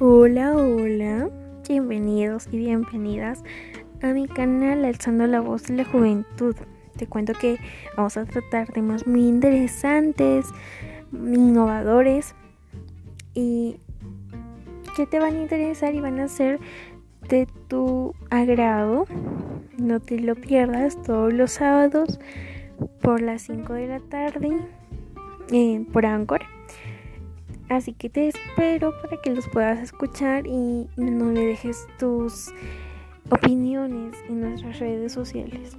Hola, hola, bienvenidos y bienvenidas a mi canal Alzando la Voz de la Juventud. Te cuento que vamos a tratar temas muy interesantes, innovadores y que te van a interesar y van a ser de tu agrado. No te lo pierdas todos los sábados por las 5 de la tarde eh, por Anchor. Así que te espero para que los puedas escuchar y no le dejes tus opiniones en nuestras redes sociales.